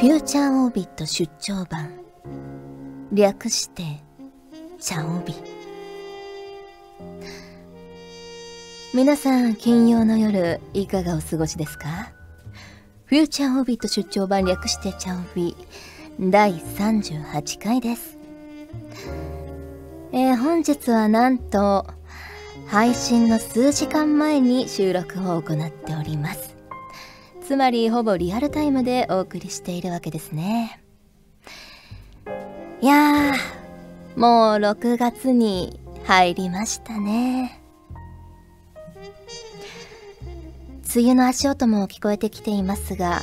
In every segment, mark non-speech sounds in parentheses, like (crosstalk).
フューチャーオービット出張版。略してチャオビ。皆さん金曜の夜いかがお過ごしですか？フューチャーオービット出張版略してチャオビ。第38回です。えー、本日はなんと配信の数時間前に収録を行っております。つまりほぼリアルタイムでお送りしているわけですね。いやーもう6月に入りましたね。梅雨の足音も聞こえてきていますが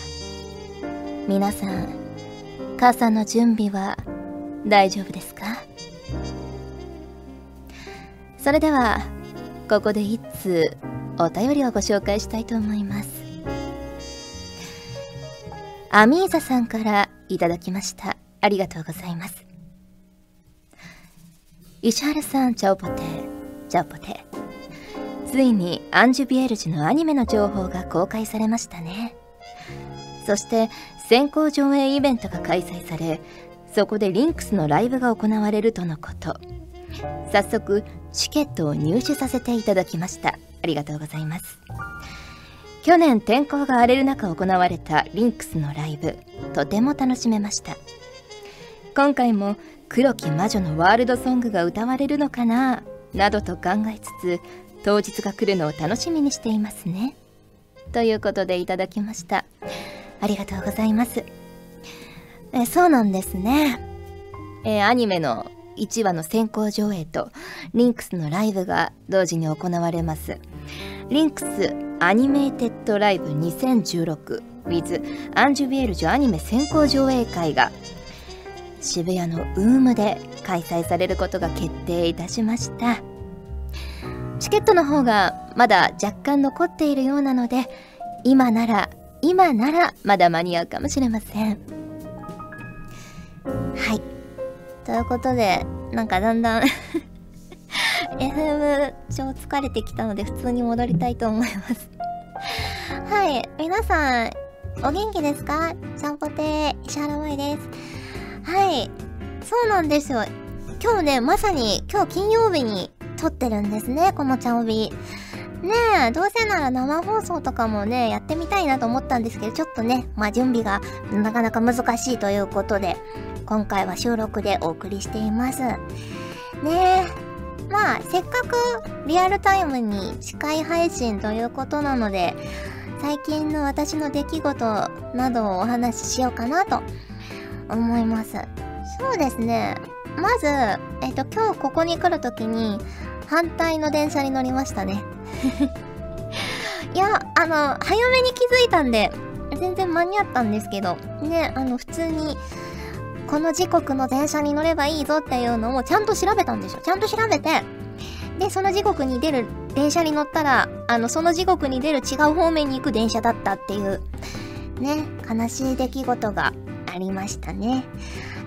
皆さん傘の準備は大丈夫ですか？それではここで一通お便りをご紹介したいと思います。アミーザさんからいただきました。ありがとうございます。石原さん、チャオポテチャオポテついにアンジュビエルジュのアニメの情報が公開されましたね。そして先行上映イベントが開催され、そこでリンクスのライブが行われるとのこと。早速、チケットを入手させていただきました。ありがとうございます。去年天候が荒れる中行われたリンクスのライブとても楽しめました。今回も黒き魔女のワールドソングが歌われるのかななどと考えつつ当日が来るのを楽しみにしていますね。ということでいただきました。ありがとうございます。えそうなんですね。えアニメの1話の先行上映とリンクスのライブが同時に行われます。リンクスアニメーテッドライブ 2016with アンジュビエルジュアニメ先行上映会が渋谷のウームで開催されることが決定いたしました。チケットの方がまだ若干残っているようなので今なら今ならまだ間に合うかもしれません。はい。ということでなんかだんだん FM 超疲れてきたので普通に戻りたいと思います (laughs) はい、皆さん、お元気ですか？ちゃんぽて石原舞です。はい、そうなんですよ。今日ね、まさに今日金曜日に撮ってるんですね、このちゃんおび。ねえ、どうせなら生放送とかもね、やってみたいなと思ったんですけど、ちょっとね、まあ準備がなかなか難しいということで、今回は収録でお送りしています。ねえ、まあ、せっかくリアルタイムに近い配信ということなので、最近の私の出来事などをお話ししようかなと思います。そうですね。まず、えっと、今日ここに来るときに、反対の電車に乗りましたね。(laughs) いや、あの、早めに気づいたんで、全然間に合ったんですけど、ね、あの、普通に、この時刻の電車に乗ればいいぞっていうのをちゃんと調べたんですよ。ちゃんと調べて、で、その時刻に出る電車に乗ったら、あの、その時刻に出る違う方面に行く電車だったっていう、ね、悲しい出来事がありましたね。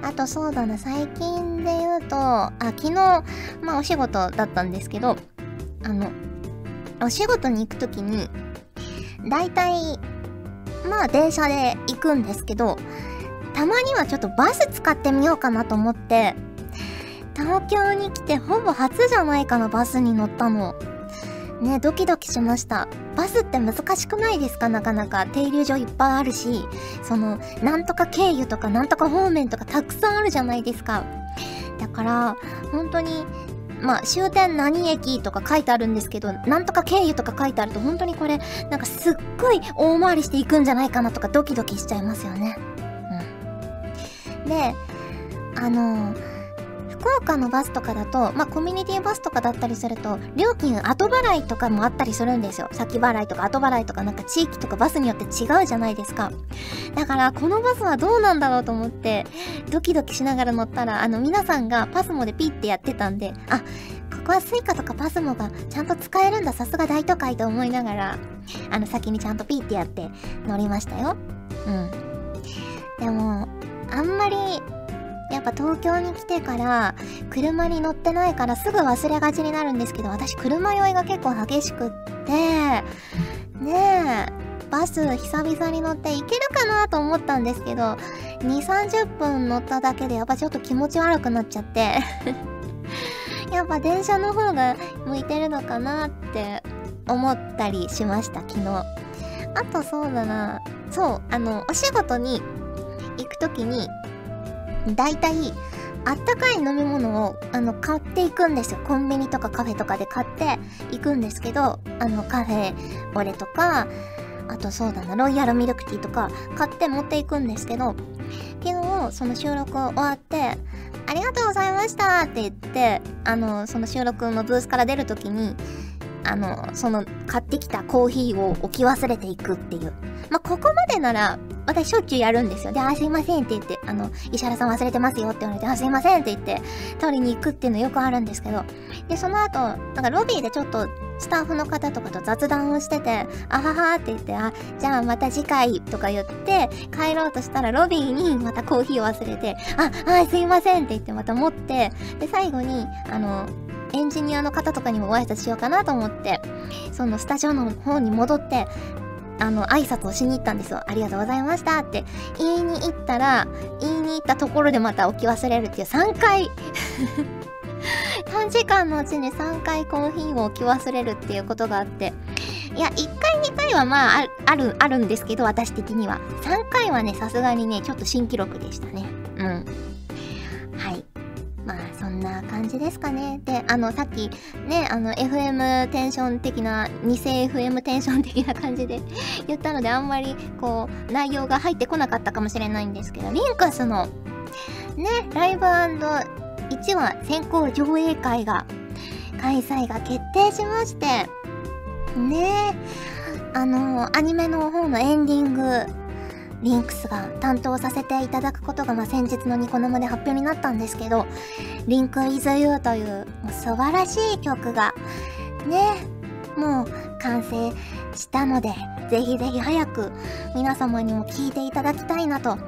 あとそうだな、最近で言うと、あ、昨日、まあお仕事だったんですけど、あの、お仕事に行くときに、だいたい、まあ電車で行くんですけど、たまにはちょっとバス使ってみようかなと思って、東京に来てほぼ初じゃないかな、バスに乗ったの。ね、ドキドキしました。バスって難しくないですか？なかなか。停留所いっぱいあるし、その、なんとか経由とかなんとか方面とかたくさんあるじゃないですか。だから、本当に、まあ、終点何駅とか書いてあるんですけど、なんとか経由とか書いてあると本当にこれ、なんかすっごい大回りしていくんじゃないかなとかドキドキしちゃいますよね。で、あの福岡のバスとかだと、まあ、コミュニティバスとかだったりすると、料金後払いとかもあったりするんですよ。先払いとか後払いとかなんか地域とかバスによって違うじゃないですか。だから、このバスはどうなんだろうと思って、ドキドキしながら乗ったら、あの、皆さんがパスモでピッてやってたんで、あ、ここは suica とかパスモがちゃんと使えるんだ、さすが大都会と思いながら、あの、先にちゃんとピッてやって乗りましたよ。うん。でも、あんまりやっぱ東京に来てから車に乗ってないからすぐ忘れがちになるんですけど私車酔いが結構激しくってねえバス久々に乗って行けるかなと思ったんですけど2 3 0分乗っただけでやっぱちょっと気持ち悪くなっちゃって。(laughs) やっぱ電車の方が向いてるのかなって思ったりしました昨日。あとそうだな。そうあのお仕事に行く時にだいたいあったかい飲み物をあの買っていくんですよ。コンビニとかカフェとかで買っていくんですけどあのカフェオレとかあとそうだなロイヤルミルクティーとか買って持っていくんですけど昨日その収録終わってありがとうございましたって言ってあのその収録のブースから出る時にあのその買ってきたコーヒーを置き忘れていくっていう。まあここまでなら私しょっちゅうやるんですよ。であすいませんって言ってあの石原さん忘れてますよって言われてあすいませんって言って取りに行くっていうのよくあるんですけど。でその後なんかロビーでちょっとスタッフの方とかと雑談をしてて、あははって言って、あ、じゃあまた次回とか言って帰ろうとしたらロビーにまたコーヒーを忘れて、あ、はい、すいませんって言ってまた持って、で、最後に、あの、エンジニアの方とかにもご挨拶しようかなと思って、そのスタジオの方に戻って、あの、挨拶をしに行ったんですよ。ありがとうございましたって言いに行ったら、言いに行ったところでまた置き忘れるっていう3回 (laughs) 短時間のうちに3回コーヒーを置き忘れるっていうことがあって、いや、1回2回はまあ、ある、あるんですけど、私的には。3回はね、さすがにね、ちょっと新記録でしたね。うん。な感じですかね。で、あの、さっき、ね、あの、FM テンション的な、偽 FM テンション的な感じで (laughs) 言ったので、あんまり、こう、内容が入ってこなかったかもしれないんですけど、リンクスの、ね、ライブ1話先行上映会が開催が決定しましてねえあのアニメの方のエンディングリンクスが担当させていただくことが、まあ、先日のニコ生で発表になったんですけど「リンクイズユーというもう素晴らしい曲がねもう完成したのでぜひぜひ早く皆様にも聴いていただきたいなと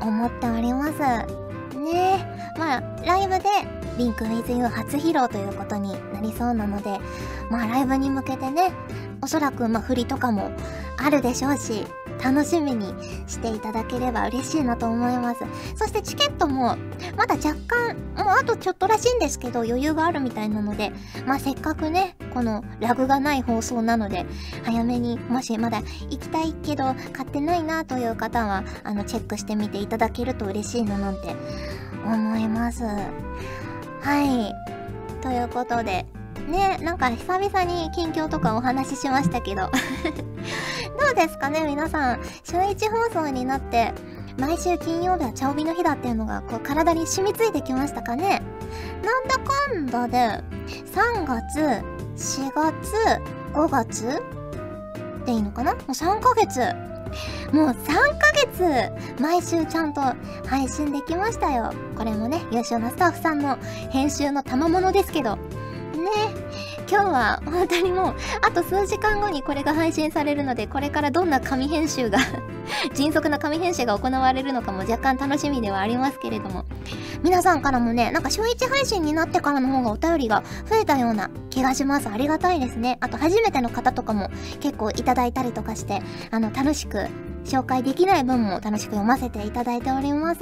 思っております。ねまあ、ライブでリンク with you 初披露ということになりそうなので、まあ、ライブに向けてね、おそらく、まあ、振りとかもあるでしょうし、楽しみにしていただければ嬉しいなと思います。そしてチケットも、まだ若干、もうあとちょっとらしいんですけど、余裕があるみたいなので、まあせっかくね、このラグがない放送なので、早めに、もしまだ行きたいけど買ってないなという方は、あの、チェックしてみていただけると嬉しいななんて思います。はい。ということで、ね、なんか久々に近況とかお話ししましたけどうですかね皆さん、週1放送になって、毎週金曜日はチャオビの日だっていうのが、こう、体に染みついてきましたかねなんだかんだで、3月、4月、5月でいいのかな？もう3ヶ月。もう3ヶ月、毎週ちゃんと配信できましたよ。これもね、優秀なスタッフさんの編集の賜物ですけど。ね今日は本当にもうあと数時間後にこれが配信されるのでこれからどんな紙編集が迅速な紙編集が行われるのかも若干楽しみではありますけれども。皆さんからもねなんか週1配信になってからの方がお便りが増えたような気がします。ありがたいですね。あと初めての方とかも結構いただいたりとかしてあの楽しく紹介できない分も楽しく読ませていただいております。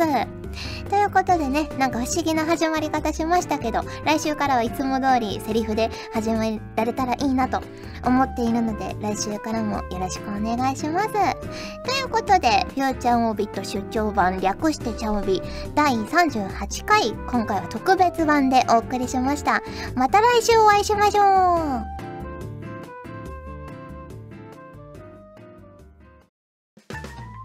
ということでね、なんか不思議な始まり方しましたけど、来週からはいつも通りセリフで始められたらいいなと思っているので、来週からもよろしくお願いします。ということで、フューチャーオービット出張版略してチャオビ第38回、今回は特別版でお送りしました。また来週お会いしましょう